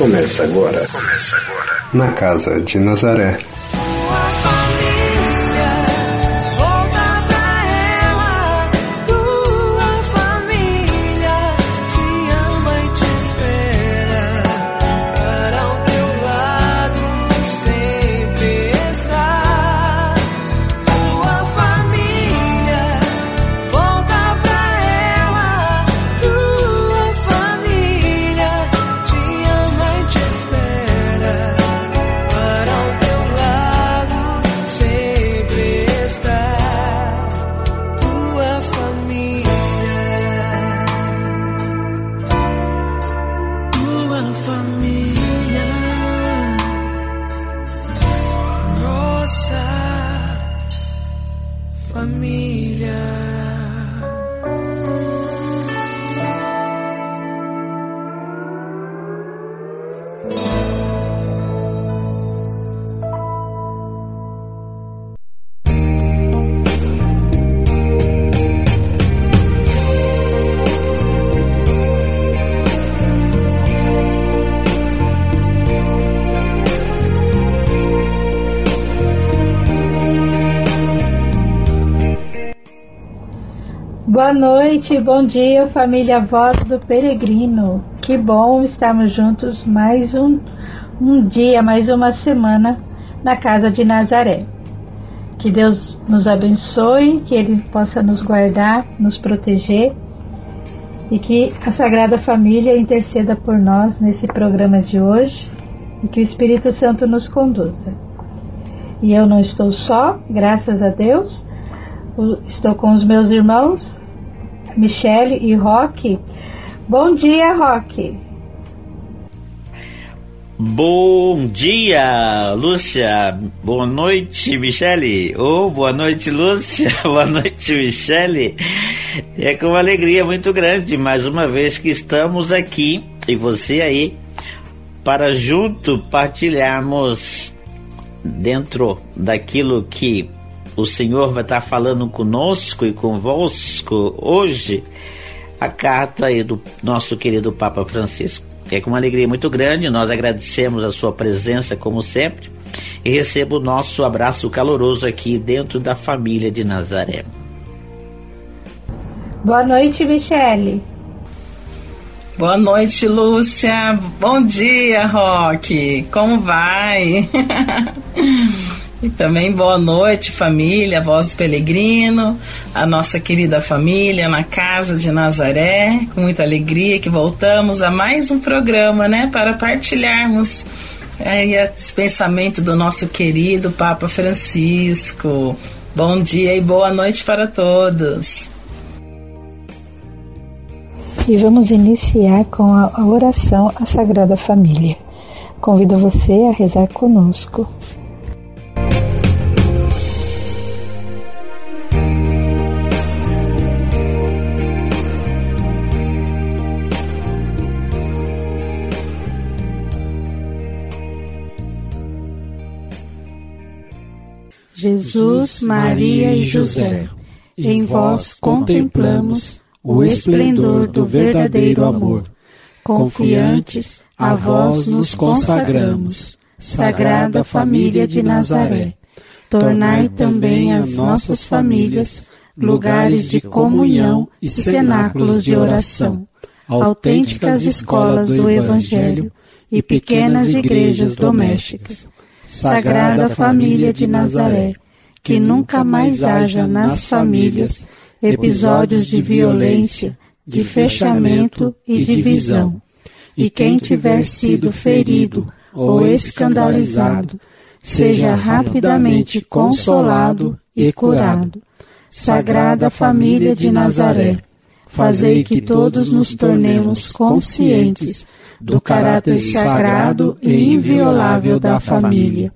Começa agora. Começa agora. Na casa de Nazaré. Bom dia, família Voz do Peregrino. Que bom estarmos juntos mais um, um dia, mais uma semana na casa de Nazaré. Que Deus nos abençoe, que Ele possa nos guardar, nos proteger e que a Sagrada Família interceda por nós nesse programa de hoje e que o Espírito Santo nos conduza. E eu não estou só, graças a Deus, estou com os meus irmãos Michele e Roque. Bom dia, Roque. Bom dia, Lúcia. Boa noite, Michele. Oh, boa noite, Lúcia. Boa noite, Michele. É com uma alegria muito grande, mais uma vez que estamos aqui e você aí para junto partilharmos dentro daquilo que o Senhor vai estar falando conosco e convosco hoje a carta aí do nosso querido Papa Francisco. É com uma alegria muito grande, nós agradecemos a sua presença como sempre e recebo o nosso abraço caloroso aqui dentro da família de Nazaré. Boa noite, Michele. Boa noite, Lúcia. Bom dia, Roque. Como vai? E também boa noite, família, Voz do Pelegrino, a nossa querida família na Casa de Nazaré, com muita alegria que voltamos a mais um programa, né, para partilharmos aí esse pensamento do nosso querido Papa Francisco. Bom dia e boa noite para todos. E vamos iniciar com a oração à Sagrada Família. Convido você a rezar conosco. Jesus, Maria e José, em vós contemplamos o esplendor do verdadeiro amor. Confiantes, a vós nos consagramos, Sagrada Família de Nazaré. Tornai também as nossas famílias lugares de comunhão e cenáculos de oração, autênticas escolas do Evangelho e pequenas igrejas domésticas Sagrada Família de Nazaré, que nunca mais haja nas famílias episódios de violência, de fechamento e divisão. E quem tiver sido ferido ou escandalizado, seja rapidamente consolado e curado. Sagrada Família de Nazaré, fazei que todos nos tornemos conscientes do caráter sagrado e inviolável da família,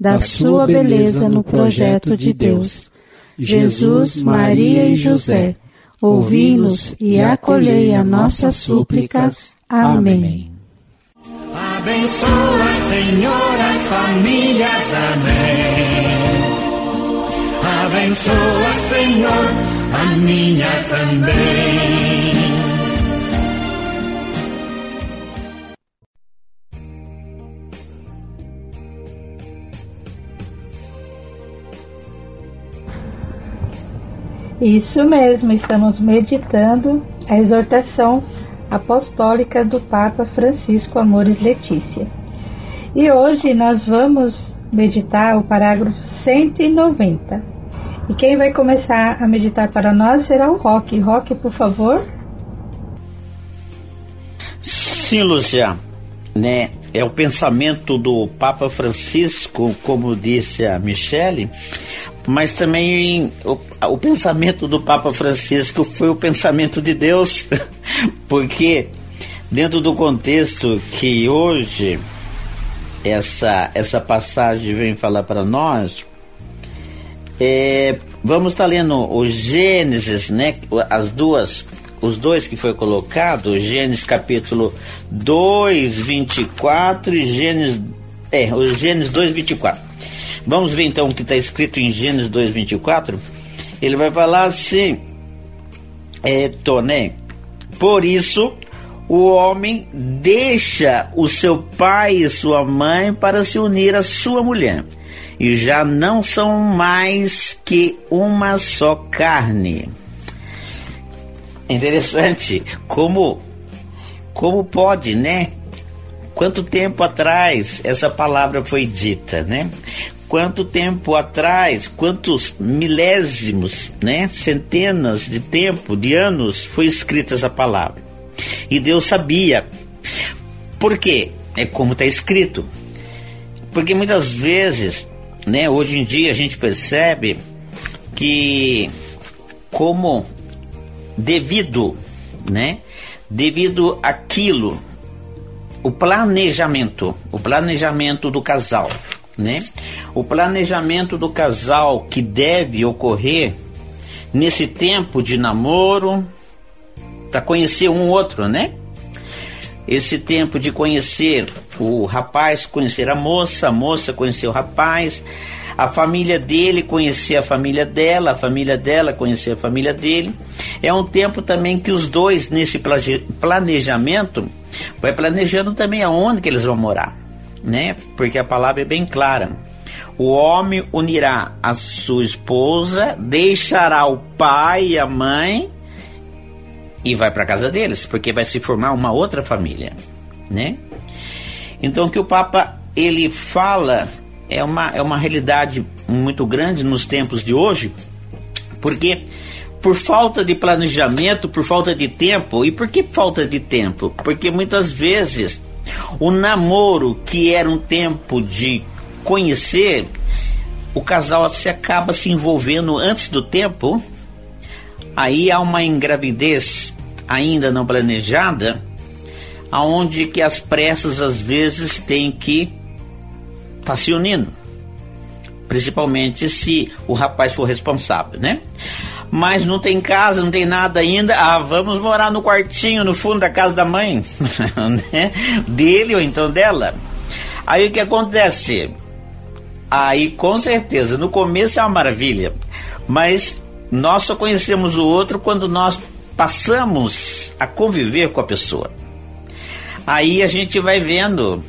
da sua beleza no projeto de Deus. Jesus, Maria e José, ouvi-nos e acolhei a nossas súplicas. Amém. Abençoa, Senhor, as famílias. Amém. Abençoa, Senhor, a minha também. Isso mesmo, estamos meditando a exortação apostólica do Papa Francisco Amores Letícia. E hoje nós vamos meditar o parágrafo 190. E quem vai começar a meditar para nós será o Roque. Roque, por favor. Sim, Lúcia. Né, é o pensamento do Papa Francisco, como disse a Michele, mas também o, o pensamento do Papa Francisco foi o pensamento de Deus, porque dentro do contexto que hoje essa, essa passagem vem falar para nós, é, vamos estar lendo o Gênesis, né? As duas, os dois que foi colocado, Gênesis capítulo 2, 24 e Gênesis, é, o Gênesis 2, 24. Vamos ver então o que está escrito em Gênesis 2, 24. Ele vai falar assim, é, Toné, por isso o homem deixa o seu pai e sua mãe para se unir à sua mulher, e já não são mais que uma só carne. Interessante como como pode, né? Quanto tempo atrás essa palavra foi dita, né? Quanto tempo atrás, quantos milésimos, né? Centenas de tempo, de anos foi escrita essa palavra. E Deus sabia. Por quê? É como está escrito. Porque muitas vezes, né, hoje em dia a gente percebe que como devido, né, devido aquilo, o planejamento, o planejamento do casal, né? O planejamento do casal que deve ocorrer nesse tempo de namoro, para conhecer um outro, né? Esse tempo de conhecer o rapaz, conhecer a moça, a moça conhecer o rapaz, a família dele conhecer a família dela, a família dela conhecer a família dele. É um tempo também que os dois, nesse planejamento, vai planejando também aonde que eles vão morar, né? Porque a palavra é bem clara. O homem unirá a sua esposa, deixará o pai e a mãe e vai para casa deles, porque vai se formar uma outra família, né? Então o que o Papa ele fala é uma, é uma realidade muito grande nos tempos de hoje, porque por falta de planejamento, por falta de tempo, e por que falta de tempo? Porque muitas vezes o namoro, que era um tempo de conhecer, o casal se acaba se envolvendo antes do tempo, aí há uma engravidez ainda não planejada, aonde que as pressas às vezes têm que estar tá se unindo, principalmente se o rapaz for responsável, né? Mas não tem casa, não tem nada ainda. Ah, vamos morar no quartinho no fundo da casa da mãe, né? Dele ou então dela. Aí o que acontece? Aí com certeza, no começo é uma maravilha, mas nós só conhecemos o outro quando nós passamos a conviver com a pessoa. Aí a gente vai vendo,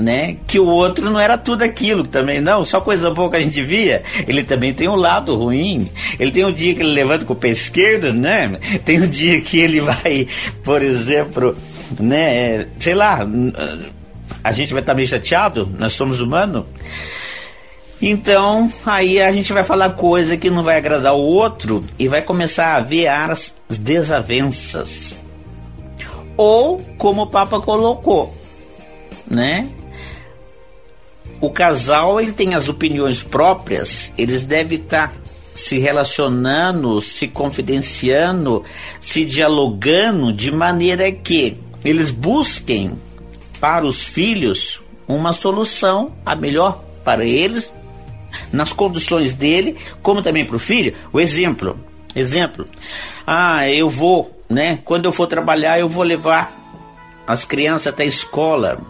né, que o outro não era tudo aquilo também, não, só coisa boa que a gente via. Ele também tem um lado ruim. Ele tem um dia que ele levanta com o pé esquerdo, né? Tem um dia que ele vai, por exemplo, né, sei lá, a gente vai estar meio chateado, nós somos humanos. Então, aí a gente vai falar coisa que não vai agradar o outro e vai começar a ver as desavenças. Ou, como o Papa colocou, né? O casal ele tem as opiniões próprias, eles devem estar se relacionando, se confidenciando, se dialogando de maneira que eles busquem para os filhos uma solução a melhor para eles nas condições dele, como também para o filho. O exemplo, exemplo. Ah, eu vou, né? Quando eu for trabalhar, eu vou levar as crianças até a escola.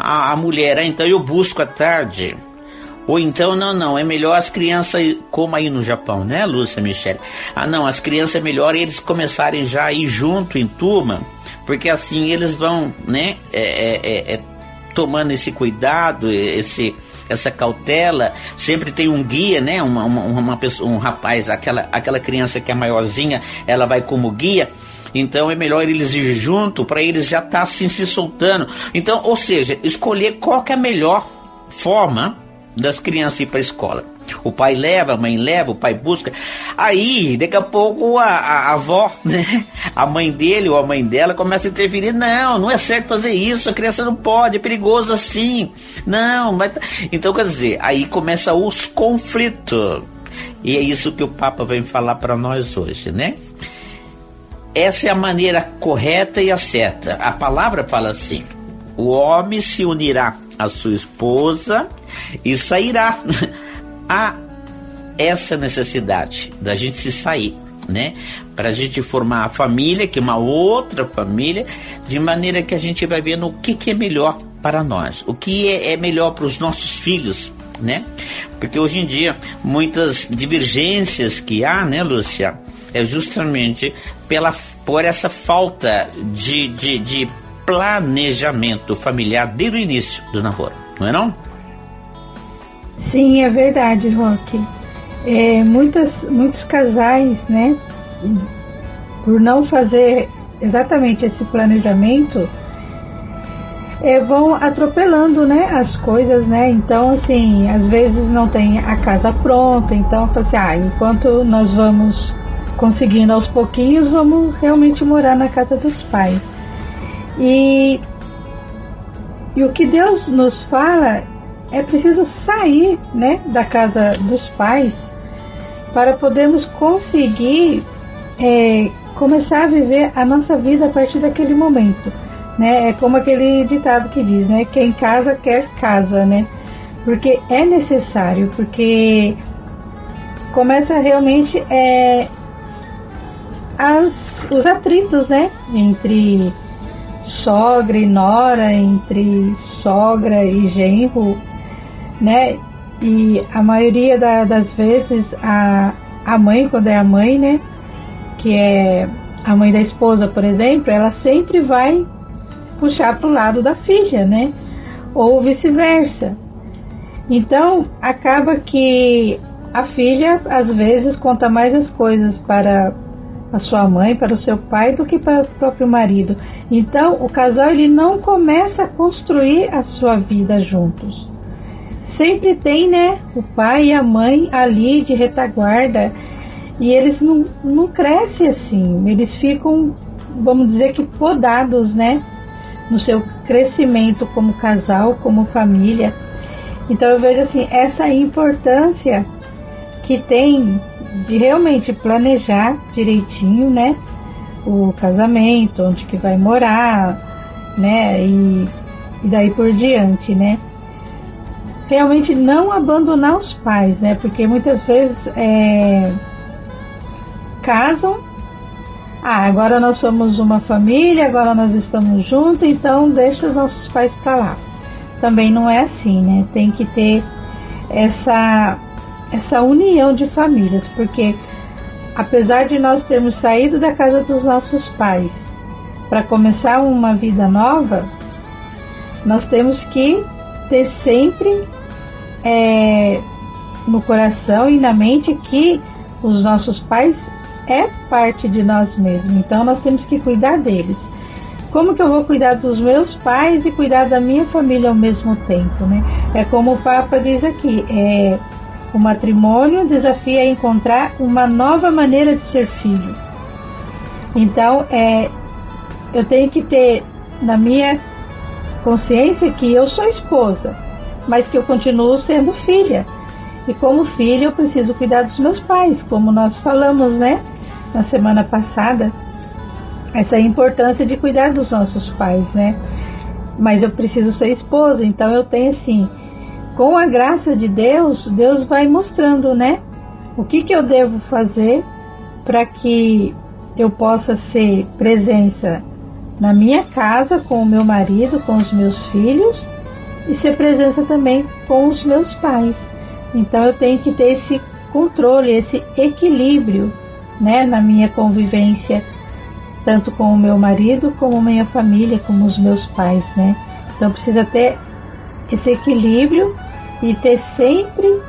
A, a mulher, ah, então eu busco à tarde. Ou então, não, não, é melhor as crianças, como aí no Japão, né, Lúcia Michele? Ah, não, as crianças é melhor eles começarem já a ir junto em turma, porque assim eles vão, né, é, é, é, é tomando esse cuidado, esse, essa cautela, sempre tem um guia, né? Uma, uma, uma pessoa, um rapaz, aquela, aquela criança que é maiorzinha, ela vai como guia. Então é melhor eles ir junto para eles já estar tá, assim se soltando. Então, ou seja, escolher qual é a melhor forma das crianças ir para a escola. O pai leva, a mãe leva, o pai busca. Aí, daqui a pouco, a, a, a, avó, né? A mãe dele ou a mãe dela começa a interferir. Não, não é certo fazer isso, a criança não pode, é perigoso assim. Não, mas. Então, quer dizer, aí começa os conflitos. E é isso que o Papa vem falar para nós hoje, né? Essa é a maneira correta e a certa. A palavra fala assim: o homem se unirá à sua esposa e sairá. Há essa necessidade da gente se sair, né? Para a gente formar a família, que é uma outra família, de maneira que a gente vai vendo o que, que é melhor para nós, o que é, é melhor para os nossos filhos, né? Porque hoje em dia muitas divergências que há, né, Lúcia, é justamente pela por essa falta de, de, de planejamento familiar desde o início do namoro, não é não? Sim, é verdade, Roque. É, muitas, muitos casais, né, por não fazer exatamente esse planejamento, é, vão atropelando, né, as coisas, né? Então, assim, às vezes não tem a casa pronta, então, assim, ah, enquanto nós vamos conseguindo aos pouquinhos, vamos realmente morar na casa dos pais. E, e o que Deus nos fala é preciso sair né, da casa dos pais para podermos conseguir é, começar a viver a nossa vida a partir daquele momento. Né? É como aquele ditado que diz, né? Quem casa quer casa, né? Porque é necessário, porque começa realmente é, as, os atritos, né? Entre sogra e nora, entre sogra e genro, né? E a maioria da, das vezes a, a mãe, quando é a mãe, né? Que é a mãe da esposa, por exemplo, ela sempre vai puxar para o lado da filha, né? Ou vice-versa. Então acaba que a filha às vezes conta mais as coisas para a sua mãe, para o seu pai, do que para o próprio marido. Então o casal ele não começa a construir a sua vida juntos sempre tem, né, o pai e a mãe ali de retaguarda e eles não, não crescem assim, eles ficam, vamos dizer que podados, né, no seu crescimento como casal, como família. Então eu vejo assim, essa importância que tem de realmente planejar direitinho, né, o casamento, onde que vai morar, né, e, e daí por diante, né realmente não abandonar os pais, né? Porque muitas vezes é, casam, ah, agora nós somos uma família, agora nós estamos juntos, então deixa os nossos pais para lá. Também não é assim, né? Tem que ter essa essa união de famílias, porque apesar de nós termos saído da casa dos nossos pais para começar uma vida nova, nós temos que ter sempre é, no coração e na mente que os nossos pais é parte de nós mesmos. Então nós temos que cuidar deles. Como que eu vou cuidar dos meus pais e cuidar da minha família ao mesmo tempo, né? É como o Papa diz aqui, é, o matrimônio desafia a encontrar uma nova maneira de ser filho. Então, é, eu tenho que ter na minha consciência que eu sou esposa, mas que eu continuo sendo filha. E como filha eu preciso cuidar dos meus pais, como nós falamos, né, na semana passada, essa importância de cuidar dos nossos pais, né? Mas eu preciso ser esposa, então eu tenho assim, com a graça de Deus, Deus vai mostrando, né, o que que eu devo fazer para que eu possa ser presença na minha casa com o meu marido, com os meus filhos e ser presença também com os meus pais. Então eu tenho que ter esse controle, esse equilíbrio, né, na minha convivência, tanto com o meu marido, como minha família, como os meus pais, né? Então precisa ter esse equilíbrio e ter sempre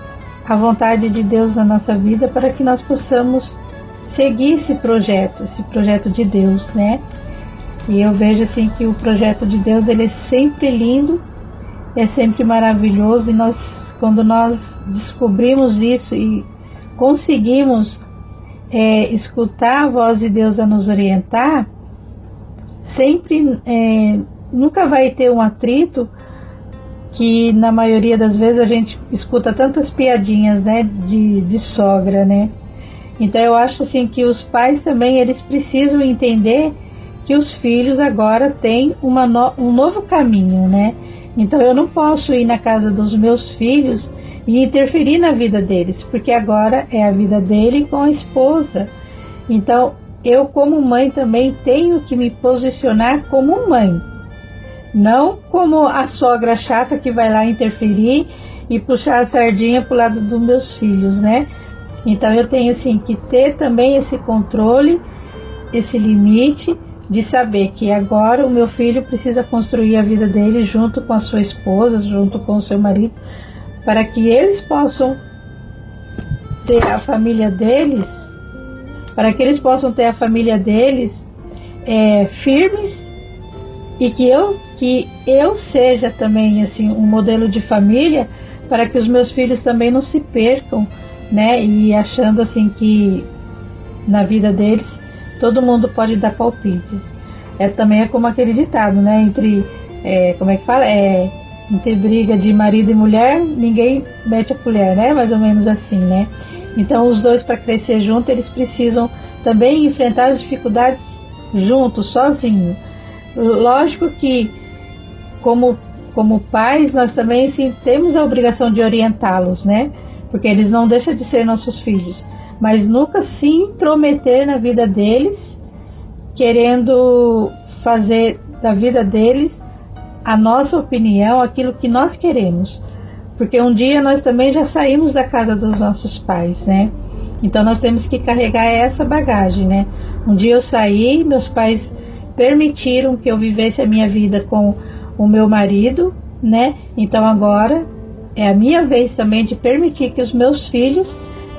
a vontade de Deus na nossa vida para que nós possamos seguir esse projeto, esse projeto de Deus, né? E eu vejo assim que o projeto de Deus ele é sempre lindo, é sempre maravilhoso e nós quando nós descobrimos isso e conseguimos é, escutar a voz de Deus a nos orientar, sempre é, nunca vai ter um atrito que na maioria das vezes a gente escuta tantas piadinhas né de, de sogra né? Então eu acho assim que os pais também eles precisam entender que os filhos agora têm uma no, um novo caminho né? Então eu não posso ir na casa dos meus filhos e interferir na vida deles porque agora é a vida dele com a esposa. Então eu como mãe também tenho que me posicionar como mãe não como a sogra chata que vai lá interferir e puxar a sardinha pro lado dos meus filhos, né? Então eu tenho assim que ter também esse controle, esse limite de saber que agora o meu filho precisa construir a vida dele junto com a sua esposa, junto com o seu marido, para que eles possam ter a família deles, para que eles possam ter a família deles é, firmes e que eu que eu seja também assim um modelo de família para que os meus filhos também não se percam, né? E achando assim que na vida deles todo mundo pode dar palpite. É também é como aquele ditado, né? Entre é, como é que fala? É, entre briga de marido e mulher, ninguém mete a colher, né? Mais ou menos assim, né? Então os dois para crescer juntos, eles precisam também enfrentar as dificuldades juntos, sozinhos. Lógico que como, como pais, nós também sim, temos a obrigação de orientá-los, né? Porque eles não deixam de ser nossos filhos. Mas nunca se intrometer na vida deles, querendo fazer da vida deles a nossa opinião, aquilo que nós queremos. Porque um dia nós também já saímos da casa dos nossos pais, né? Então nós temos que carregar essa bagagem, né? Um dia eu saí, meus pais permitiram que eu vivesse a minha vida com o meu marido, né? Então agora é a minha vez também de permitir que os meus filhos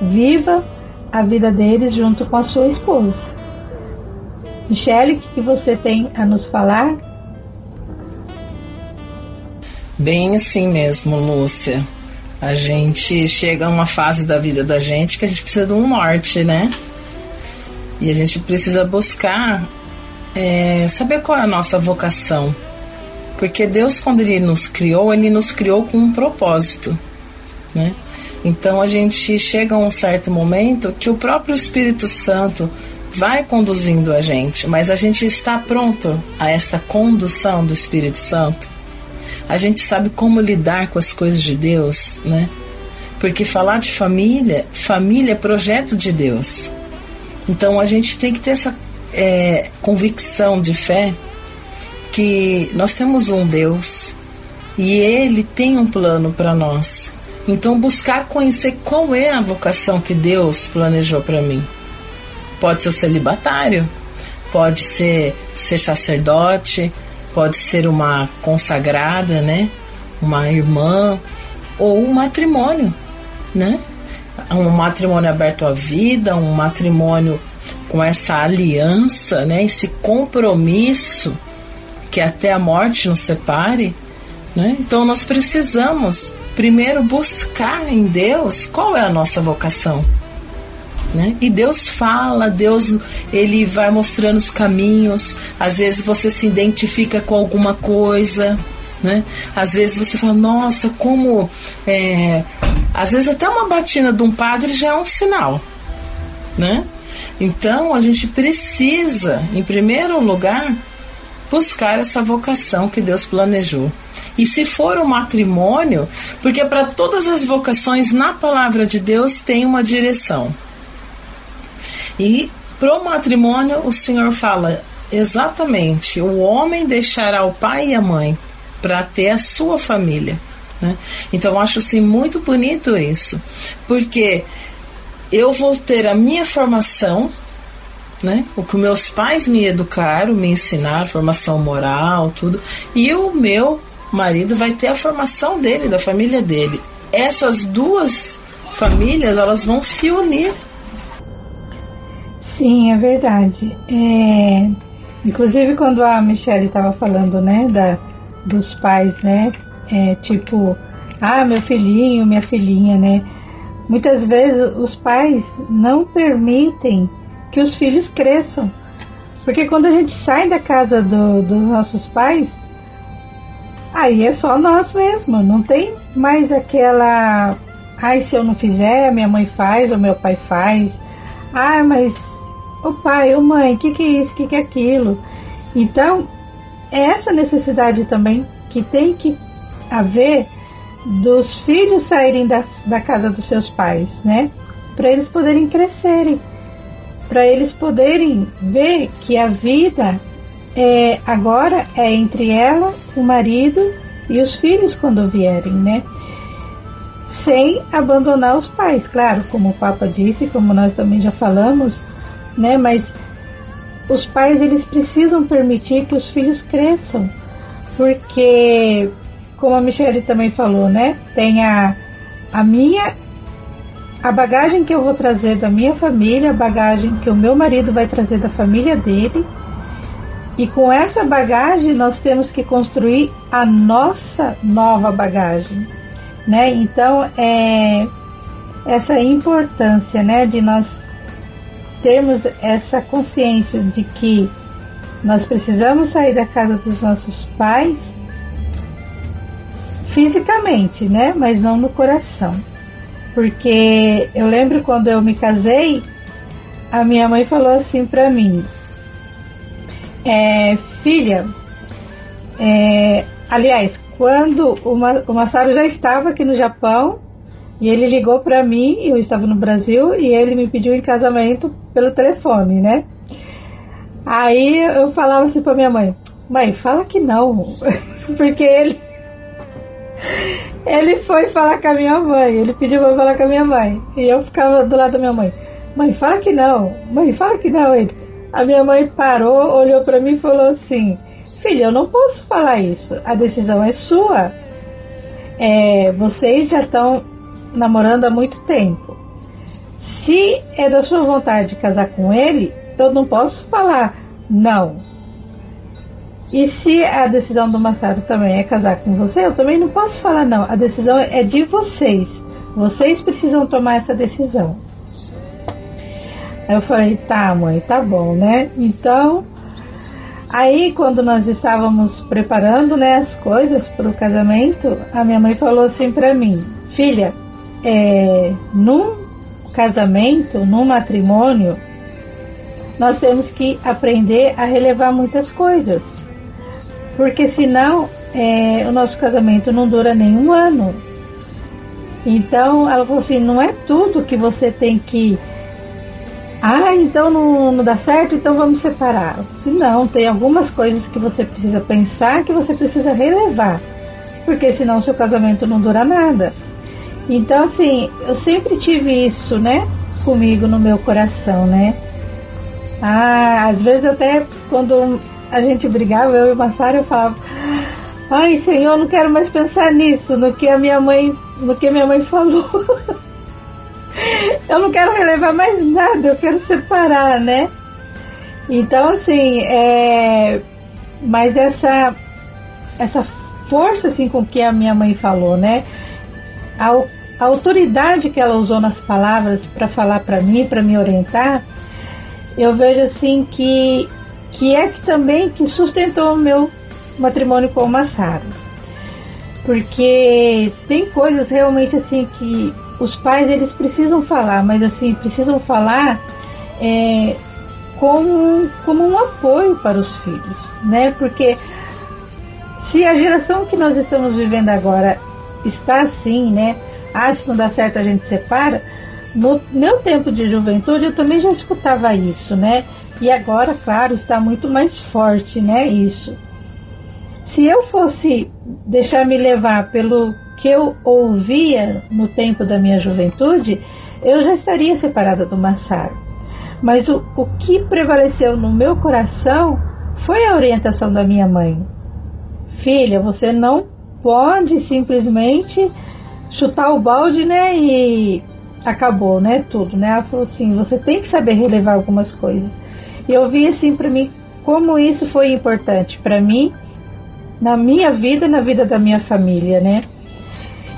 vivam a vida deles junto com a sua esposa. Michele, o que você tem a nos falar? Bem assim mesmo, Lúcia. A gente chega a uma fase da vida da gente que a gente precisa de um norte, né? E a gente precisa buscar é, saber qual é a nossa vocação porque Deus, quando Ele nos criou, Ele nos criou com um propósito, né? Então a gente chega a um certo momento que o próprio Espírito Santo vai conduzindo a gente, mas a gente está pronto a essa condução do Espírito Santo. A gente sabe como lidar com as coisas de Deus, né? Porque falar de família, família é projeto de Deus. Então a gente tem que ter essa é, convicção de fé que nós temos um Deus e Ele tem um plano para nós. Então, buscar conhecer qual é a vocação que Deus planejou para mim. Pode ser o celibatário, pode ser ser sacerdote, pode ser uma consagrada, né? Uma irmã ou um matrimônio, né? Um matrimônio aberto à vida, um matrimônio com essa aliança, né? Esse compromisso que até a morte nos separe. Né? Então nós precisamos primeiro buscar em Deus qual é a nossa vocação. Né? E Deus fala, Deus ele vai mostrando os caminhos. Às vezes você se identifica com alguma coisa, né? Às vezes você fala, nossa, como é... às vezes até uma batina de um padre já é um sinal, né? Então a gente precisa, em primeiro lugar, buscar essa vocação que Deus planejou. E se for um matrimônio, porque para todas as vocações na palavra de Deus tem uma direção. E para o matrimônio, o Senhor fala exatamente: o homem deixará o pai e a mãe para ter a sua família. Né? Então, eu acho assim, muito bonito isso, porque eu vou ter a minha formação né? O que meus pais me educaram, me ensinaram, formação moral, tudo. E o meu marido vai ter a formação dele, da família dele. essas duas famílias elas vão se unir. Sim, é verdade. É, inclusive quando a Michelle estava falando, né, da, dos pais, né, é, tipo, ah, meu filhinho, minha filhinha, né, muitas vezes os pais não permitem que os filhos cresçam, porque quando a gente sai da casa do, dos nossos pais, aí é só nós mesmos, não tem mais aquela Ai, se eu não fizer, minha mãe faz ou meu pai faz. Ah, mas o pai, o mãe, o que, que é isso, o que, que é aquilo? Então, é essa necessidade também que tem que haver dos filhos saírem da, da casa dos seus pais, né? Para eles poderem crescerem, para eles poderem ver que a vida é, agora é entre ela, o marido e os filhos quando vierem, né? sem abandonar os pais, claro, como o Papa disse, como nós também já falamos, né? Mas os pais eles precisam permitir que os filhos cresçam, porque, como a Michelle também falou, né? Tem a, a minha a bagagem que eu vou trazer da minha família, a bagagem que o meu marido vai trazer da família dele. E com essa bagagem nós temos que construir a nossa nova bagagem né? Então é essa importância, né, de nós termos essa consciência de que nós precisamos sair da casa dos nossos pais fisicamente, né, mas não no coração. Porque eu lembro quando eu me casei, a minha mãe falou assim para mim: é, filha, é, aliás, quando o, o Massaro já estava aqui no Japão e ele ligou para mim, eu estava no Brasil, e ele me pediu em casamento pelo telefone, né? Aí eu falava assim pra minha mãe, mãe, fala que não, porque ele ele foi falar com a minha mãe, ele pediu pra falar com a minha mãe, e eu ficava do lado da minha mãe, mãe, fala que não, mãe, fala que não, ele. A minha mãe parou, olhou para mim e falou assim, Filha, eu não posso falar isso. A decisão é sua. É, vocês já estão namorando há muito tempo. Se é da sua vontade casar com ele, eu não posso falar não. E se a decisão do Massaro também é casar com você, eu também não posso falar não. A decisão é de vocês. Vocês precisam tomar essa decisão. Aí eu falei, tá, mãe, tá bom, né? Então, Aí, quando nós estávamos preparando né, as coisas para o casamento, a minha mãe falou assim para mim: Filha, é, num casamento, num matrimônio, nós temos que aprender a relevar muitas coisas, porque senão é, o nosso casamento não dura nenhum ano. Então, ela falou assim: não é tudo que você tem que ah, então não, não dá certo, então vamos separar. Se não, tem algumas coisas que você precisa pensar, que você precisa relevar. Porque senão seu casamento não dura nada. Então, assim, eu sempre tive isso, né? Comigo no meu coração, né? Ah, às vezes até quando a gente brigava, eu e o Massara, eu falava, ai Senhor, não quero mais pensar nisso, no que a minha mãe, no que minha mãe falou. eu não quero relevar mais nada, eu quero separar, né? Então, assim, é, mas essa, essa força, assim, com que a minha mãe falou, né? A, a autoridade que ela usou nas palavras para falar para mim, para me orientar, eu vejo, assim, que, que é que também que sustentou o meu matrimônio com o Massaro. Porque tem coisas realmente, assim, que os pais eles precisam falar, mas assim, precisam falar é, como, como um apoio para os filhos, né? Porque se a geração que nós estamos vivendo agora está assim, né? Ah, se não dá certo a gente separa. No meu tempo de juventude eu também já escutava isso, né? E agora, claro, está muito mais forte, né? Isso. Se eu fosse deixar me levar pelo que eu ouvia no tempo da minha juventude, eu já estaria separada do Massaro. Mas o, o que prevaleceu no meu coração foi a orientação da minha mãe. Filha, você não pode simplesmente chutar o balde, né? E acabou, né? Tudo, né? Ela falou assim: você tem que saber relevar algumas coisas. E eu vi assim para mim como isso foi importante para mim, na minha vida, na vida da minha família, né?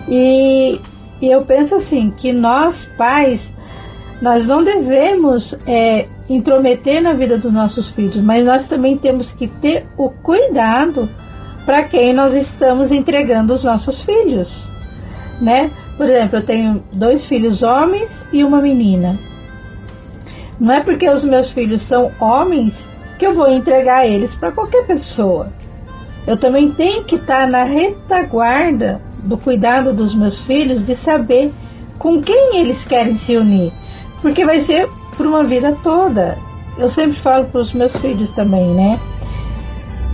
E, e eu penso assim que nós pais nós não devemos é, intrometer na vida dos nossos filhos, mas nós também temos que ter o cuidado para quem nós estamos entregando os nossos filhos, né? Por exemplo, eu tenho dois filhos homens e uma menina. Não é porque os meus filhos são homens que eu vou entregar eles para qualquer pessoa. Eu também tenho que estar na retaguarda do cuidado dos meus filhos de saber com quem eles querem se unir porque vai ser por uma vida toda. Eu sempre falo para os meus filhos também, né?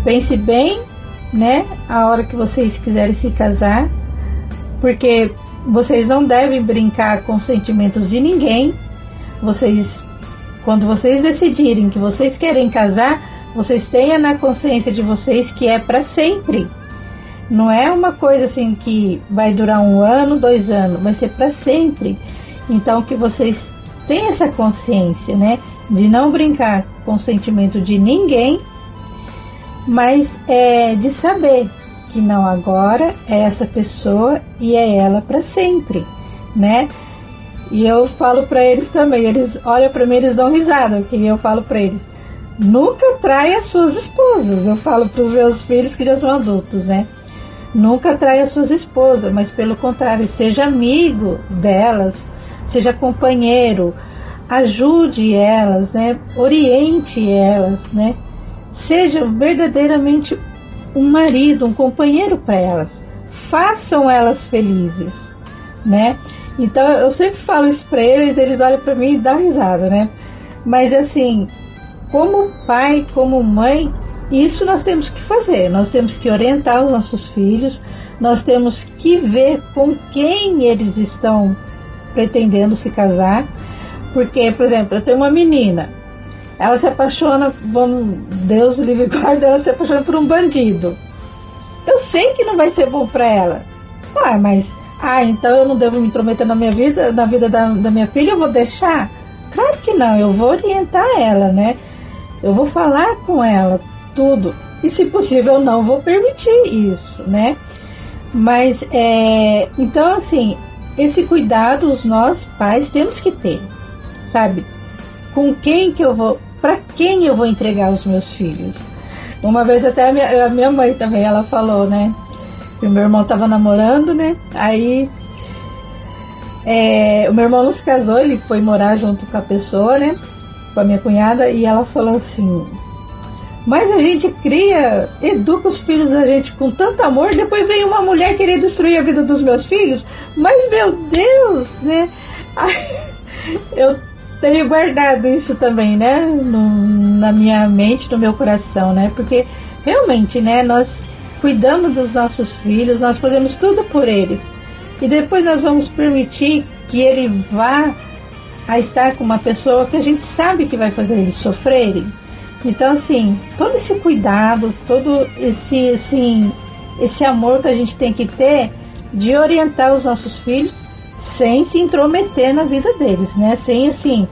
Pense bem, né? A hora que vocês quiserem se casar, porque vocês não devem brincar com os sentimentos de ninguém. Vocês, quando vocês decidirem que vocês querem casar, vocês tenham na consciência de vocês que é para sempre. Não é uma coisa assim que vai durar um ano, dois anos, vai ser para sempre. Então que vocês tem essa consciência, né? De não brincar com o sentimento de ninguém, mas é de saber que não agora é essa pessoa e é ela para sempre, né? E eu falo para eles também, eles olham para mim, eles dão risada, que eu falo para eles: nunca traia suas esposas. Eu falo para os meus filhos que já são adultos, né? Nunca traia suas esposas, mas pelo contrário, seja amigo delas, seja companheiro, ajude elas, né? Oriente elas, né? Seja verdadeiramente um marido, um companheiro para elas. Façam elas felizes, né? Então eu sempre falo isso para eles, eles olham para mim e dão risada, né? Mas assim, como pai, como mãe, isso nós temos que fazer. Nós temos que orientar os nossos filhos, nós temos que ver com quem eles estão pretendendo se casar. Porque, por exemplo, eu tenho uma menina, ela se apaixona, vamos, Deus livre guarda, ela se apaixona por um bandido. Eu sei que não vai ser bom para ela. Ah, mas, ah, então eu não devo me intrometer na minha vida, na vida da, da minha filha, eu vou deixar? Claro que não, eu vou orientar ela, né? Eu vou falar com ela tudo. E se possível, eu não vou permitir isso, né? Mas, é, então, assim, esse cuidado os nós pais temos que ter, sabe? Com quem que eu vou, para quem eu vou entregar os meus filhos? Uma vez até a minha, a minha mãe também, ela falou, né? Que o meu irmão tava namorando, né? Aí é, o meu irmão não se casou, ele foi morar junto com a pessoa, né? Com a minha cunhada, e ela falou assim: mas a gente cria, educa os filhos da gente com tanto amor, depois vem uma mulher querer destruir a vida dos meus filhos. Mas meu Deus, né? Eu tenho guardado isso também, né? No, na minha mente, no meu coração, né? Porque realmente, né? Nós cuidamos dos nossos filhos, nós fazemos tudo por eles. E depois nós vamos permitir que ele vá a estar com uma pessoa que a gente sabe que vai fazer eles sofrerem. Então, assim, todo esse cuidado, todo esse, assim, esse amor que a gente tem que ter de orientar os nossos filhos sem se intrometer na vida deles, né? Sem assim,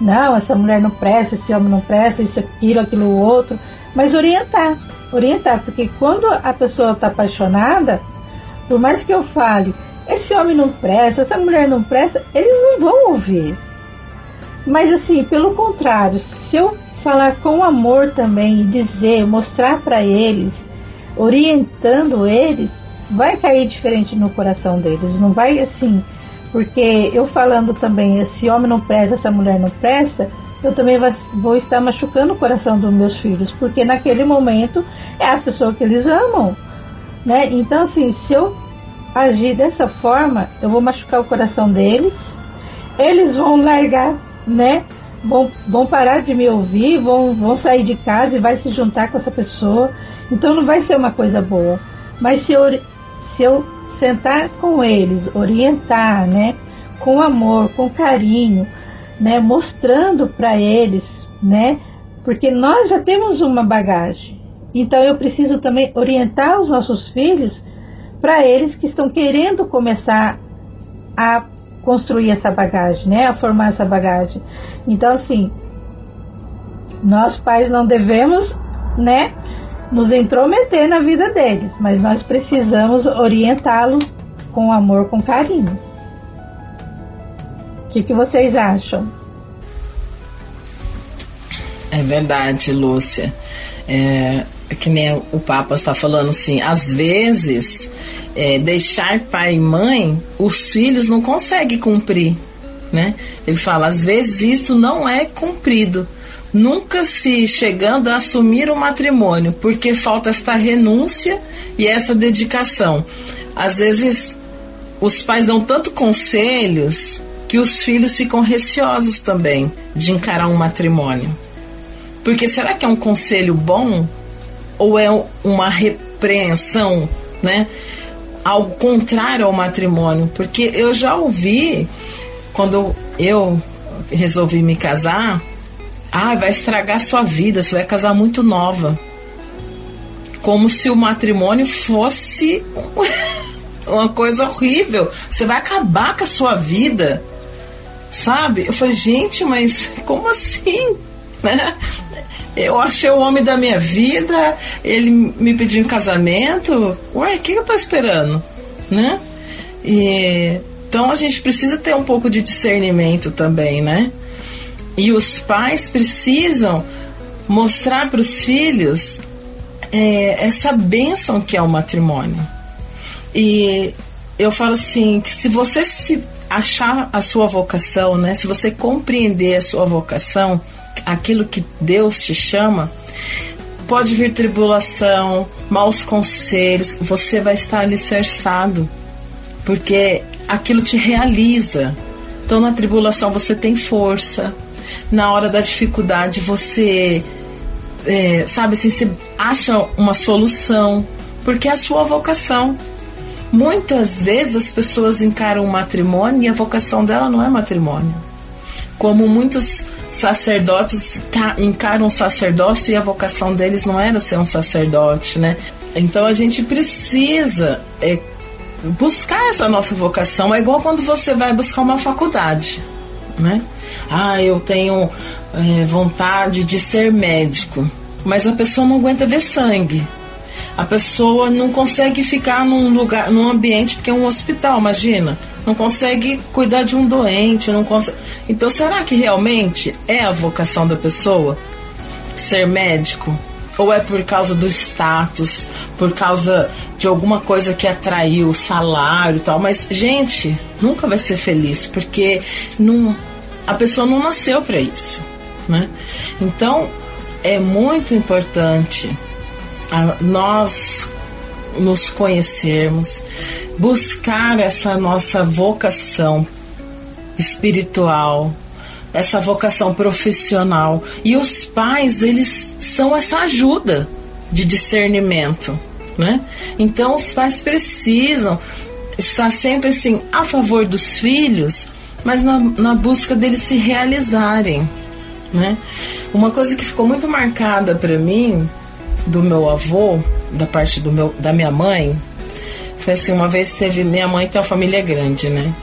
não, essa mulher não presta, esse homem não presta, isso, aquilo, aquilo, outro, mas orientar, orientar, porque quando a pessoa está apaixonada, por mais que eu fale, esse homem não presta, essa mulher não presta, eles não vão ouvir. Mas assim, pelo contrário, se eu falar com amor também e dizer, mostrar para eles, orientando eles, vai cair diferente no coração deles. Não vai assim, porque eu falando também, esse homem não presta, essa mulher não presta, eu também vou estar machucando o coração dos meus filhos, porque naquele momento é a pessoa que eles amam, né? Então assim, se eu agir dessa forma, eu vou machucar o coração deles, eles vão largar, né? vão, vão parar de me ouvir, vão, vão sair de casa e vai se juntar com essa pessoa. Então não vai ser uma coisa boa. Mas se eu, se eu sentar com eles, orientar, né, com amor, com carinho, né, mostrando para eles, né, porque nós já temos uma bagagem. Então eu preciso também orientar os nossos filhos para eles que estão querendo começar a construir essa bagagem, né, a formar essa bagagem. Então, assim, nós pais não devemos, né, nos intrometer na vida deles, mas nós precisamos orientá-los com amor, com carinho. O que, que vocês acham? É verdade, Lúcia. É, que nem o Papa está falando assim, às vezes é, deixar pai e mãe, os filhos não conseguem cumprir, né? Ele fala, às vezes isto não é cumprido, nunca se chegando a assumir o matrimônio, porque falta esta renúncia e essa dedicação. Às vezes os pais dão tanto conselhos que os filhos ficam receosos também de encarar um matrimônio. Porque será que é um conselho bom ou é uma repreensão, né? Ao contrário ao matrimônio, porque eu já ouvi quando eu resolvi me casar, ah, vai estragar sua vida, você vai casar muito nova. Como se o matrimônio fosse uma coisa horrível. Você vai acabar com a sua vida. Sabe? Eu falei, gente, mas como assim? Né? Eu achei o homem da minha vida, ele me pediu em casamento. Ué, o que eu tô esperando? Né? E, então a gente precisa ter um pouco de discernimento também, né? E os pais precisam mostrar para os filhos é, essa bênção que é o matrimônio. E eu falo assim, que se você se achar a sua vocação, né? Se você compreender a sua vocação, aquilo que Deus te chama, pode vir tribulação, maus conselhos, você vai estar alicerçado, porque aquilo te realiza. Então, na tribulação você tem força, na hora da dificuldade você, é, sabe assim, você acha uma solução, porque é a sua vocação. Muitas vezes as pessoas encaram o matrimônio e a vocação dela não é matrimônio. Como muitos sacerdotes encaram o sacerdócio e a vocação deles não era ser um sacerdote, né? Então a gente precisa é, buscar essa nossa vocação. É igual quando você vai buscar uma faculdade, né? Ah, eu tenho é, vontade de ser médico, mas a pessoa não aguenta ver sangue. A pessoa não consegue ficar num lugar, num ambiente porque é um hospital, imagina não consegue cuidar de um doente, não consegue. Então, será que realmente é a vocação da pessoa ser médico? Ou é por causa do status, por causa de alguma coisa que atraiu salário e tal? Mas, gente, nunca vai ser feliz, porque não, a pessoa não nasceu para isso, né? Então, é muito importante nós nos conhecermos, buscar essa nossa vocação espiritual, essa vocação profissional. E os pais, eles são essa ajuda de discernimento, né? Então os pais precisam estar sempre assim a favor dos filhos, mas na, na busca deles se realizarem, né? Uma coisa que ficou muito marcada para mim do meu avô, da parte do meu, da minha mãe, foi assim, uma vez teve. Minha mãe tem uma família grande, né?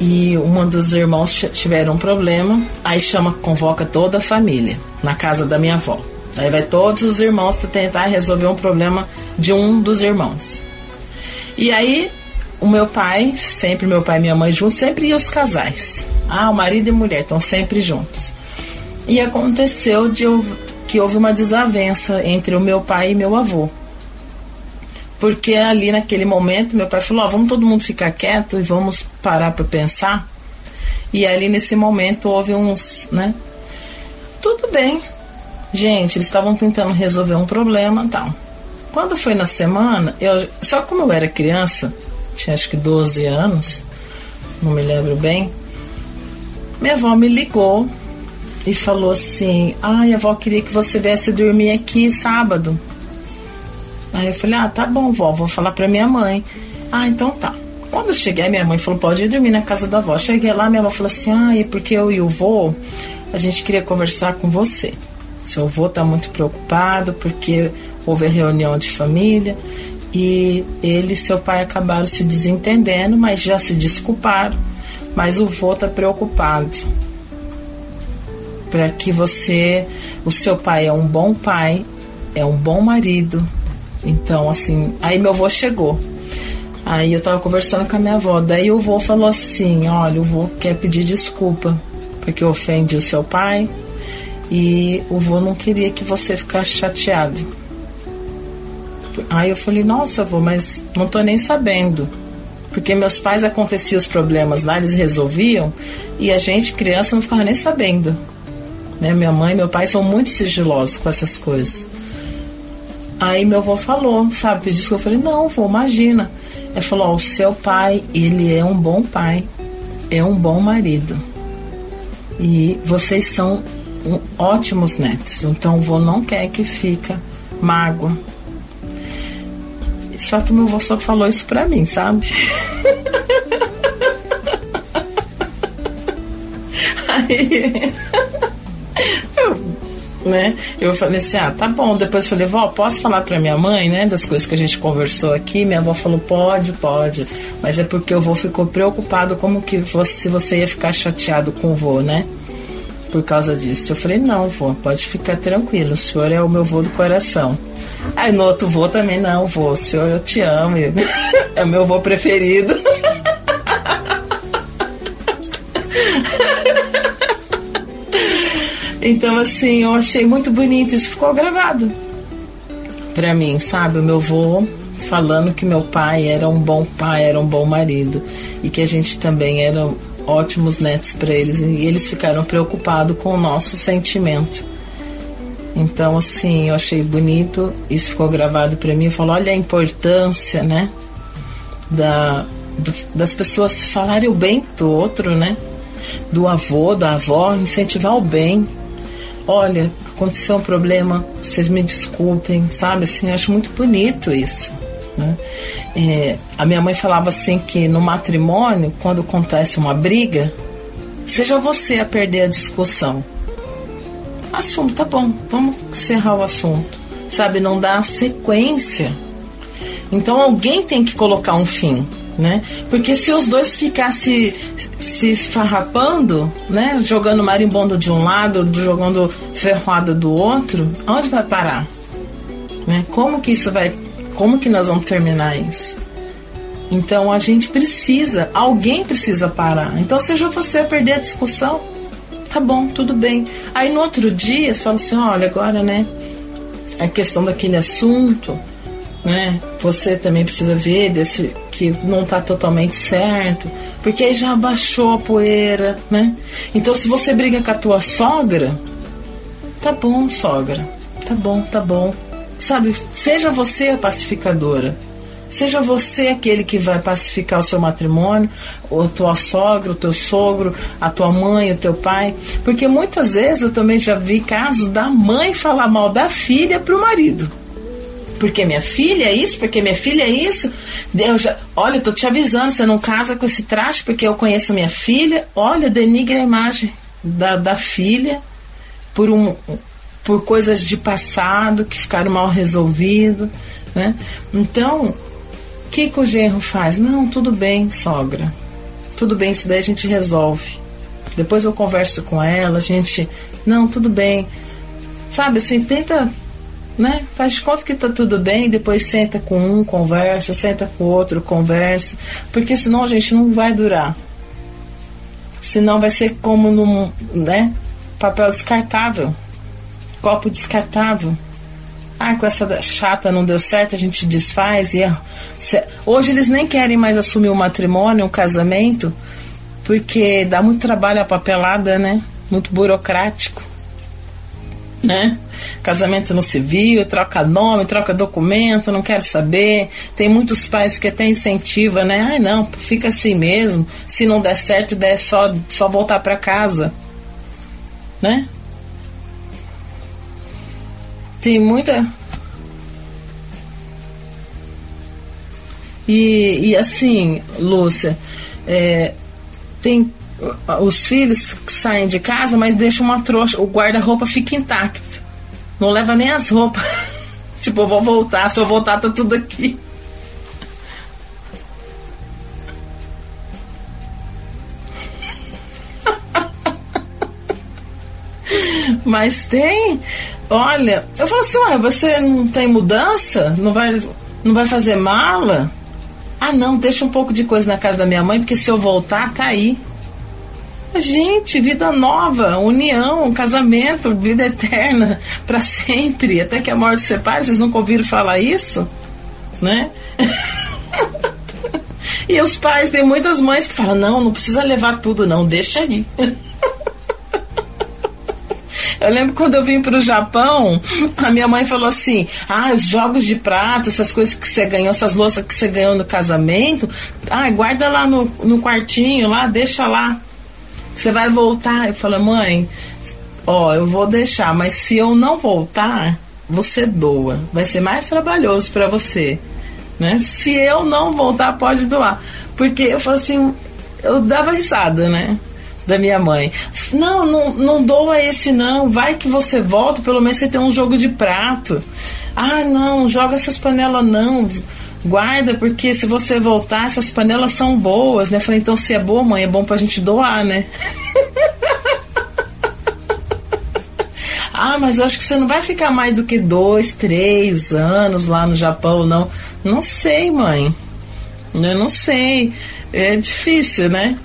E um dos irmãos tiveram um problema, aí chama, convoca toda a família na casa da minha avó. Aí vai todos os irmãos para tentar resolver um problema de um dos irmãos. E aí o meu pai, sempre meu pai e minha mãe juntos, sempre iam os casais. Ah, o marido e mulher estão sempre juntos. E aconteceu de que houve uma desavença entre o meu pai e meu avô. Porque ali naquele momento meu pai falou: oh, vamos todo mundo ficar quieto e vamos parar para pensar. E ali nesse momento houve uns, né? Tudo bem. Gente, eles estavam tentando resolver um problema, tal. Quando foi na semana, eu só como eu era criança, tinha acho que 12 anos, não me lembro bem. Minha avó me ligou e falou assim: "Ai, a avó queria que você viesse dormir aqui sábado". Aí eu falei, ah, tá bom, vó, vou falar pra minha mãe. Ah, então tá. Quando eu cheguei, minha mãe falou, pode ir dormir na casa da avó. Cheguei lá, minha avó falou assim, ah, é porque eu e o vô, a gente queria conversar com você. Seu avô tá muito preocupado porque houve a reunião de família e ele e seu pai acabaram se desentendendo, mas já se desculparam. Mas o vô tá preocupado para que você, o seu pai é um bom pai, é um bom marido. Então, assim, aí meu avô chegou. Aí eu tava conversando com a minha avó. Daí o vô falou assim: Olha, o vô quer pedir desculpa porque ofendi o seu pai e o vô não queria que você ficasse chateado. Aí eu falei: Nossa, vô, mas não tô nem sabendo. Porque meus pais aconteciam os problemas lá, eles resolviam e a gente, criança, não ficava nem sabendo. Né? Minha mãe e meu pai são muito sigilosos com essas coisas. Aí meu avô falou, sabe, pediu que eu falei, não, vô, imagina. Ele falou, ó, o seu pai, ele é um bom pai, é um bom marido. E vocês são ótimos netos. Então o vô não quer que fica mágoa. Só que meu avô só falou isso pra mim, sabe? Aí né? Eu falei assim, ah, tá bom. Depois falei, vó, posso falar pra minha mãe, né? Das coisas que a gente conversou aqui. Minha avó falou, pode, pode. Mas é porque o vô ficou preocupado como que você, se você ia ficar chateado com o vô, né? Por causa disso. Eu falei, não, vô, pode ficar tranquilo. O senhor é o meu vô do coração. Aí no outro vô também, não, vô, o senhor eu te amo. é meu vô preferido. Então, assim, eu achei muito bonito, isso ficou gravado pra mim, sabe? O meu avô falando que meu pai era um bom pai, era um bom marido e que a gente também era ótimos netos para eles e eles ficaram preocupados com o nosso sentimento. Então, assim, eu achei bonito, isso ficou gravado para mim. Eu falo, olha a importância, né? Da, do, das pessoas falarem o bem do outro, né? Do avô, da avó, incentivar o bem olha, aconteceu um problema, vocês me desculpem, sabe? Assim, eu acho muito bonito isso. Né? É, a minha mãe falava assim que no matrimônio, quando acontece uma briga, seja você a perder a discussão. Assunto, tá bom, vamos encerrar o assunto. Sabe, não dá sequência. Então alguém tem que colocar um fim né? Porque se os dois ficassem se, esfarrapando, né? Jogando marimbondo de um lado, jogando ferroada do outro, onde vai parar? Né? Como que isso vai... Como que nós vamos terminar isso? Então a gente precisa, alguém precisa parar. Então seja você a perder a discussão, tá bom, tudo bem. Aí no outro dia você fala assim, olha, agora, né? A questão daquele assunto, né? Você também precisa ver desse que não está totalmente certo, porque aí já abaixou a poeira, né? Então se você briga com a tua sogra, tá bom, sogra. Tá bom, tá bom. Sabe, seja você a pacificadora. Seja você aquele que vai pacificar o seu matrimônio, a tua sogra, o teu sogro, a tua mãe, o teu pai. Porque muitas vezes eu também já vi casos da mãe falar mal da filha para o marido porque minha filha é isso, porque minha filha é isso. Eu já, olha, eu tô te avisando, você não casa com esse traste porque eu conheço minha filha. Olha, denigre a imagem da, da filha por, um, por coisas de passado que ficaram mal resolvidas. Né? Então, o que, que o genro faz? Não, tudo bem, sogra. Tudo bem, isso daí a gente resolve. Depois eu converso com ela, a gente. Não, tudo bem. Sabe assim, tenta né? Faz de conta que tá tudo bem, depois senta com um, conversa, senta com outro, conversa, porque senão a gente não vai durar. Senão vai ser como num, né? Papel descartável, copo descartável. Ah, com essa chata não deu certo, a gente desfaz e hoje eles nem querem mais assumir o matrimônio, o casamento, porque dá muito trabalho a papelada, né? Muito burocrático né? Casamento no civil, troca nome, troca documento, não quero saber. Tem muitos pais que até incentivam, né? Ai, não, fica assim mesmo. Se não der certo, der só, só voltar para casa, né? Tem muita. E, e assim, Lúcia, é, tem os filhos saem de casa, mas deixam uma trouxa, o guarda-roupa fica intacto. Não leva nem as roupas. tipo, eu vou voltar, se eu voltar tá tudo aqui. mas tem, olha, eu falo assim, ué, você não tem mudança? Não vai, não vai fazer mala? Ah não, deixa um pouco de coisa na casa da minha mãe, porque se eu voltar, tá aí. Gente, vida nova, união, casamento, vida eterna, para sempre, até que a morte separe. Vocês nunca ouviram falar isso? Né? e os pais, tem muitas mães que falam: não, não precisa levar tudo, não, deixa aí. Eu lembro quando eu vim para o Japão, a minha mãe falou assim: ah, os jogos de prato, essas coisas que você ganhou, essas louças que você ganhou no casamento, ah, guarda lá no, no quartinho, lá, deixa lá. Você vai voltar. Eu falei, mãe, ó, eu vou deixar, mas se eu não voltar, você doa. Vai ser mais trabalhoso para você. Né? Se eu não voltar, pode doar. Porque eu falei assim, eu dava risada, né? Da minha mãe. Não, não, não doa esse não. Vai que você volta, pelo menos você tem um jogo de prato. Ah, não, joga essas panelas não guarda, porque se você voltar, essas panelas são boas, né? falei, então se é boa, mãe, é bom pra gente doar, né? ah, mas eu acho que você não vai ficar mais do que dois, três anos lá no Japão, não. Não sei, mãe. Eu não sei. É difícil, né?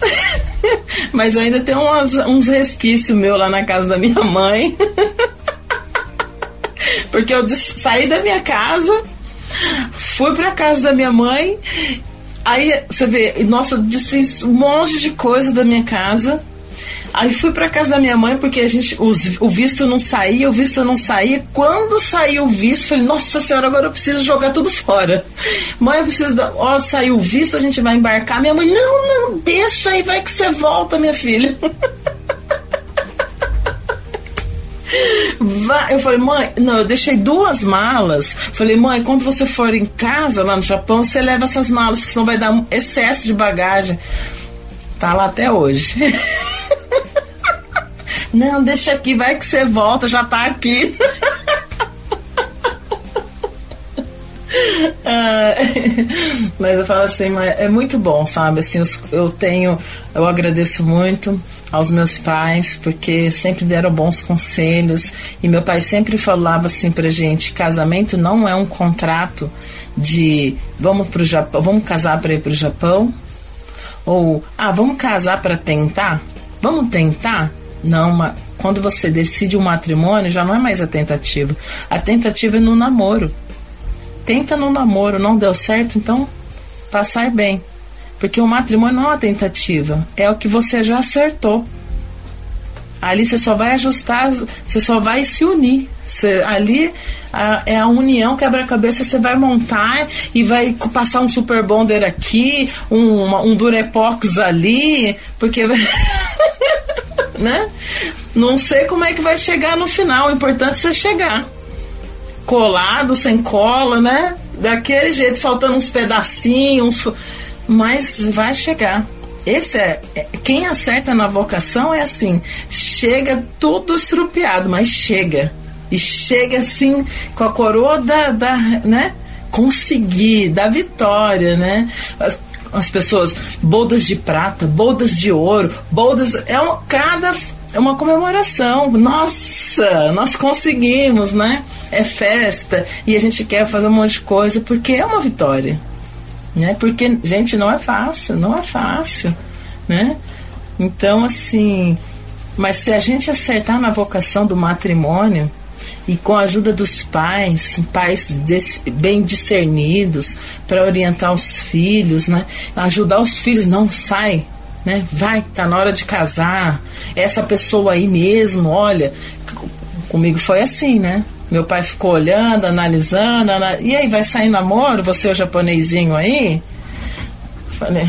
mas ainda tem uns resquícios meu lá na casa da minha mãe. Porque eu saí da minha casa Fui pra casa da minha mãe. Aí você vê, nossa, eu desfiz um monte de coisa da minha casa. Aí fui pra casa da minha mãe porque a gente, os, o visto não saía, o visto não saía. Quando saiu o visto, falei, nossa senhora, agora eu preciso jogar tudo fora. Mãe, eu preciso da. Ó, saiu o visto, a gente vai embarcar. Minha mãe, não, não, deixa aí, vai que você volta, minha filha. Eu falei, mãe, não, eu deixei duas malas. Falei, mãe, quando você for em casa lá no Japão, você leva essas malas, que senão vai dar um excesso de bagagem. Tá lá até hoje. não, deixa aqui, vai que você volta, já tá aqui. Ah, mas eu falo assim, é muito bom, sabe? Assim, eu tenho, eu agradeço muito aos meus pais, porque sempre deram bons conselhos. E meu pai sempre falava assim pra gente: casamento não é um contrato de vamos pro Japão, vamos casar para ir pro Japão. Ou, ah, vamos casar para tentar? Vamos tentar? Não, quando você decide um matrimônio, já não é mais a tentativa. A tentativa é no namoro tenta no namoro, não deu certo, então passar bem. Porque o matrimônio não é uma tentativa, é o que você já acertou. Ali você só vai ajustar, você só vai se unir. Você, ali a, é a união, quebra-cabeça, você vai montar e vai passar um super bonder aqui, um, uma, um durepox ali, porque. né? Não sei como é que vai chegar no final, o importante é você chegar colado, sem cola, né? Daquele jeito, faltando uns pedacinhos, mas vai chegar. Esse é, é quem acerta na vocação é assim, chega tudo estrupiado, mas chega. E chega assim com a coroa da, da né? Conseguir, da vitória, né? As, as pessoas, bodas de prata, bodas de ouro, bodas. É um, cada é uma comemoração. Nossa, nós conseguimos, né? É festa e a gente quer fazer um monte de coisa porque é uma vitória, né? Porque gente não é fácil, não é fácil, né? Então assim, mas se a gente acertar na vocação do matrimônio e com a ajuda dos pais, pais bem discernidos para orientar os filhos, né? Ajudar os filhos não sai né? Vai, tá na hora de casar. Essa pessoa aí mesmo, olha, comigo foi assim, né? Meu pai ficou olhando, analisando, e aí vai sair namoro, você é o japonesinho aí? Falei,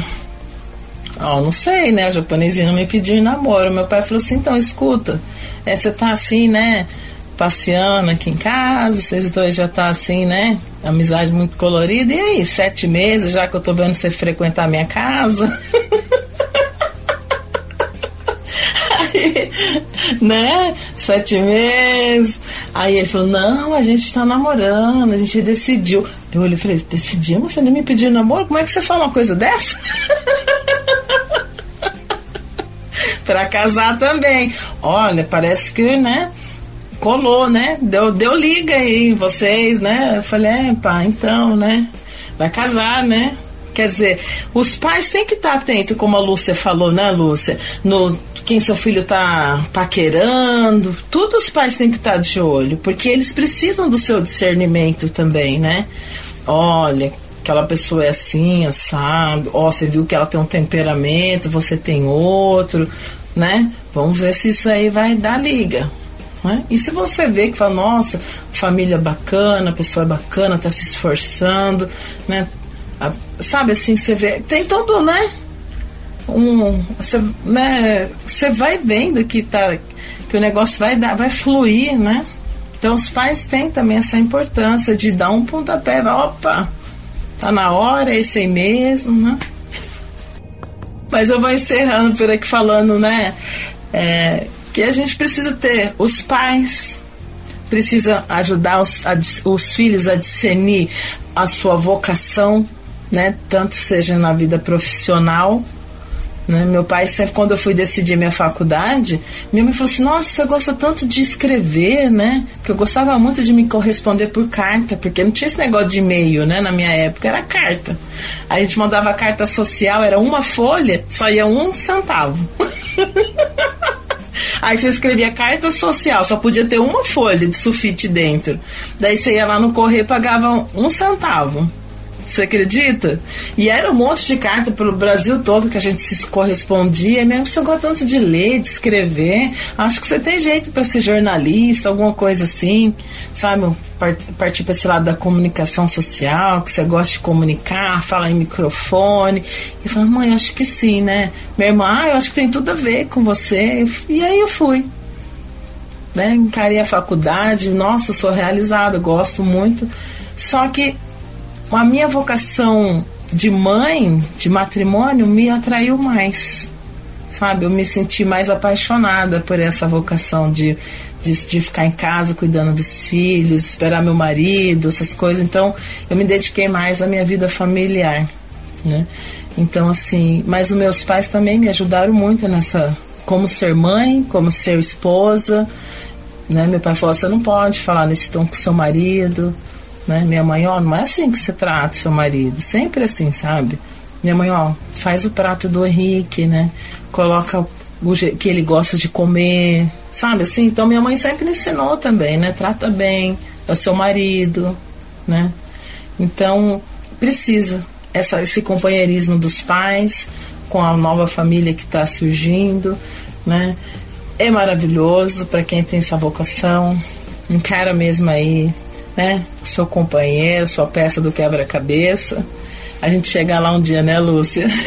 ó, oh, não sei, né? O japonesinho não me pediu namoro. Meu pai falou assim, então, escuta, é, você tá assim, né? Passeando aqui em casa, vocês dois já tá assim, né? Amizade muito colorida. E aí, sete meses, já que eu tô vendo você frequentar a minha casa. né? Sete meses. Aí ele falou: Não, a gente está namorando, a gente decidiu. Eu olhei e falei: Decidimos? Você nem me pediu namoro? Como é que você fala uma coisa dessa? para casar também. Olha, parece que, né? Colou, né? Deu, deu liga aí vocês, né? Eu falei, é, pá, então, né? Vai casar, né? Quer dizer, os pais têm que estar atentos, como a Lúcia falou, né, Lúcia? No quem seu filho está paquerando, todos os pais têm que estar de olho, porque eles precisam do seu discernimento também, né? Olha, aquela pessoa é assim, assado, ó, você viu que ela tem um temperamento, você tem outro, né? Vamos ver se isso aí vai dar liga. Né? E se você vê que fala, nossa, família bacana, pessoa é bacana, tá se esforçando, né? Sabe assim, você vê, tem todo, né? um você né, você vai vendo que tá que o negócio vai dar vai fluir né então os pais têm também essa importância de dar um pontapé opa tá na hora é esse aí mesmo né mas eu vou encerrando por aqui falando né é, que a gente precisa ter os pais precisa ajudar os, a, os filhos a discernir a sua vocação né tanto seja na vida profissional né? Meu pai, sempre quando eu fui decidir minha faculdade, minha mãe falou assim: Nossa, você gosta tanto de escrever, né? Porque eu gostava muito de me corresponder por carta, porque não tinha esse negócio de e-mail, né? Na minha época era carta. A gente mandava carta social, era uma folha, saía um centavo. Aí você escrevia carta social, só podia ter uma folha de sulfite dentro. Daí você ia lá no correio pagava um centavo. Você acredita? E era um monte de carta pelo Brasil todo que a gente se correspondia. Mesmo você gosta tanto de ler, de escrever, acho que você tem jeito para ser jornalista, alguma coisa assim, sabe? Partir para esse lado da comunicação social, que você gosta de comunicar, falar em microfone. E falar, mãe, acho que sim, né? Minha irmã, ah, eu acho que tem tudo a ver com você. E aí eu fui. Né? Encarei a faculdade, nossa, eu sou realizada, gosto muito. Só que a minha vocação de mãe, de matrimônio, me atraiu mais. Sabe? Eu me senti mais apaixonada por essa vocação de, de, de, ficar em casa cuidando dos filhos, esperar meu marido, essas coisas. Então, eu me dediquei mais à minha vida familiar, né? Então, assim, mas os meus pais também me ajudaram muito nessa, como ser mãe, como ser esposa, né? Meu pai falou: você não pode falar nesse tom com seu marido, né? Minha mãe, ó, não é assim que você trata seu marido, sempre assim, sabe? Minha mãe, ó, faz o prato do Henrique, né? Coloca o que ele gosta de comer, sabe assim? Então minha mãe sempre ensinou também, né? Trata bem o seu marido, né? Então precisa essa, esse companheirismo dos pais com a nova família que está surgindo, né? É maravilhoso para quem tem essa vocação. Encara mesmo aí né? Seu companheiro, sua peça do quebra-cabeça. A gente chega lá um dia, né, Lúcia?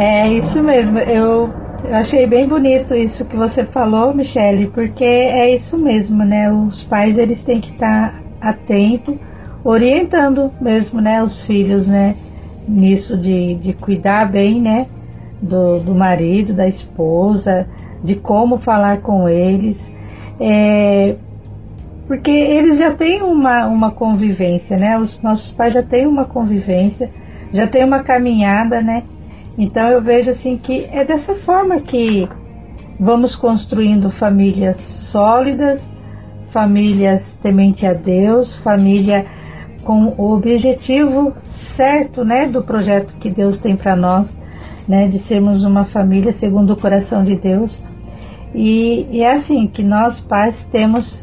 É isso mesmo. Eu, eu achei bem bonito isso que você falou, Michele, porque é isso mesmo, né? Os pais eles têm que estar atentos, orientando mesmo, né, os filhos, né? Nisso de, de cuidar bem, né? Do, do marido, da esposa, de como falar com eles. É, porque eles já têm uma, uma convivência, né? Os nossos pais já têm uma convivência, já têm uma caminhada, né? Então eu vejo assim que é dessa forma que vamos construindo famílias sólidas, famílias temente a Deus, família com o objetivo certo, né, do projeto que Deus tem para nós, né, de sermos uma família segundo o coração de Deus. E, e, é assim que nós pais temos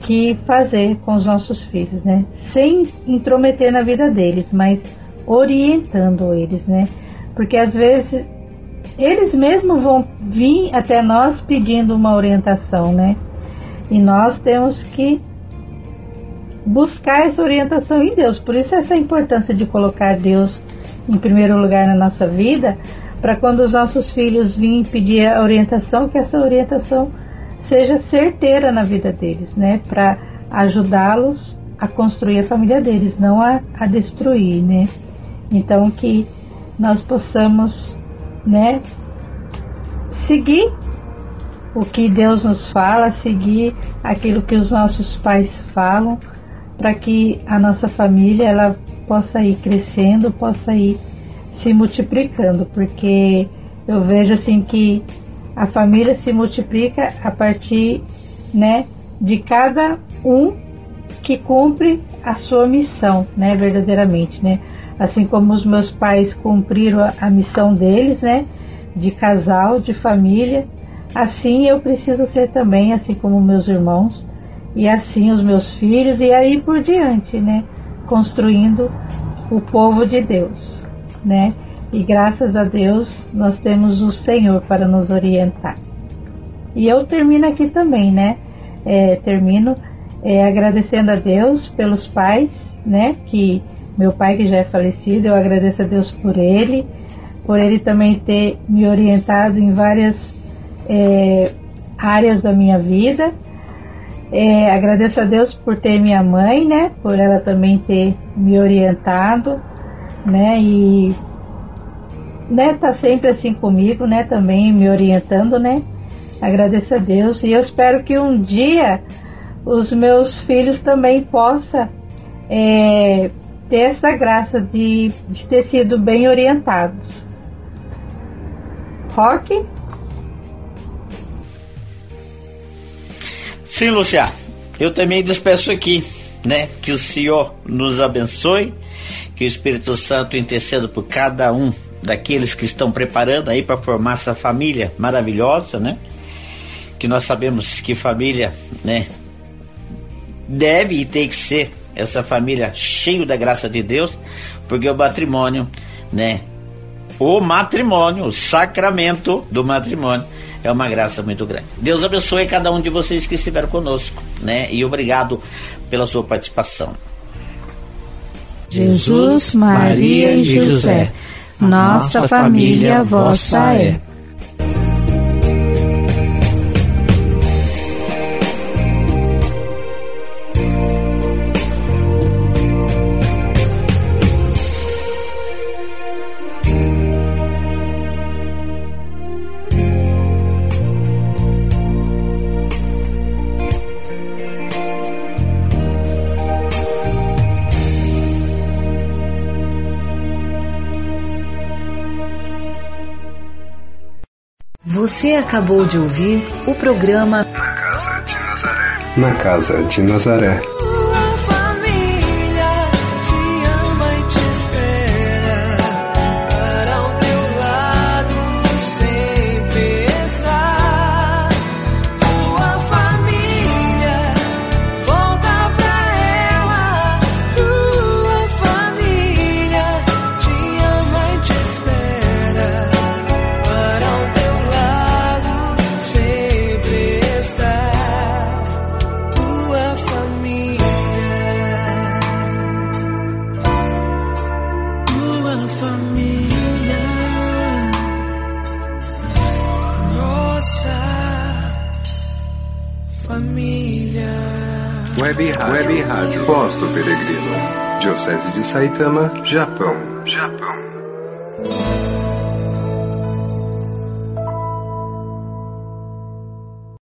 que fazer com os nossos filhos, né, sem intrometer na vida deles, mas orientando eles, né, porque às vezes eles mesmos vão vir até nós pedindo uma orientação, né, e nós temos que buscar essa orientação em Deus. Por isso essa importância de colocar Deus em primeiro lugar na nossa vida, para quando os nossos filhos virem pedir a orientação, que essa orientação seja certeira na vida deles, né? Para ajudá-los a construir a família deles, não a, a destruir, né? Então que nós possamos, né, seguir o que Deus nos fala, seguir aquilo que os nossos pais falam, para que a nossa família ela possa ir crescendo, possa ir se multiplicando, porque eu vejo assim que a família se multiplica a partir, né, de cada um que cumpre a sua missão, né, verdadeiramente, né? Assim como os meus pais cumpriram a, a missão deles, né, de casal, de família, assim eu preciso ser também, assim como meus irmãos, e assim os meus filhos, e aí por diante, né, construindo o povo de Deus, né? E graças a Deus nós temos o Senhor para nos orientar. E eu termino aqui também, né? É, termino é, agradecendo a Deus pelos pais, né? Que meu pai que já é falecido, eu agradeço a Deus por ele, por ele também ter me orientado em várias é, áreas da minha vida. É, agradeço a Deus por ter minha mãe, né? Por ela também ter me orientado, né? E né, tá sempre assim comigo, né? Também me orientando, né? Agradeço a Deus e eu espero que um dia os meus filhos também possam é, ter essa graça de, de ter sido bem orientados. Rock? Sim, Lúcia. Eu também despeço aqui, né? Que o Senhor nos abençoe, que o Espírito Santo interceda por cada um daqueles que estão preparando aí para formar essa família maravilhosa, né? Que nós sabemos que família, né? Deve e tem que ser essa família cheio da graça de Deus, porque o matrimônio, né? O matrimônio, o sacramento do matrimônio é uma graça muito grande. Deus abençoe cada um de vocês que estiveram conosco, né? E obrigado pela sua participação. Jesus, Maria e José, nossa família vossa é. Você acabou de ouvir o programa Na Casa de Nazaré. Na Casa de Nazaré. Diocese de Saitama, Japão.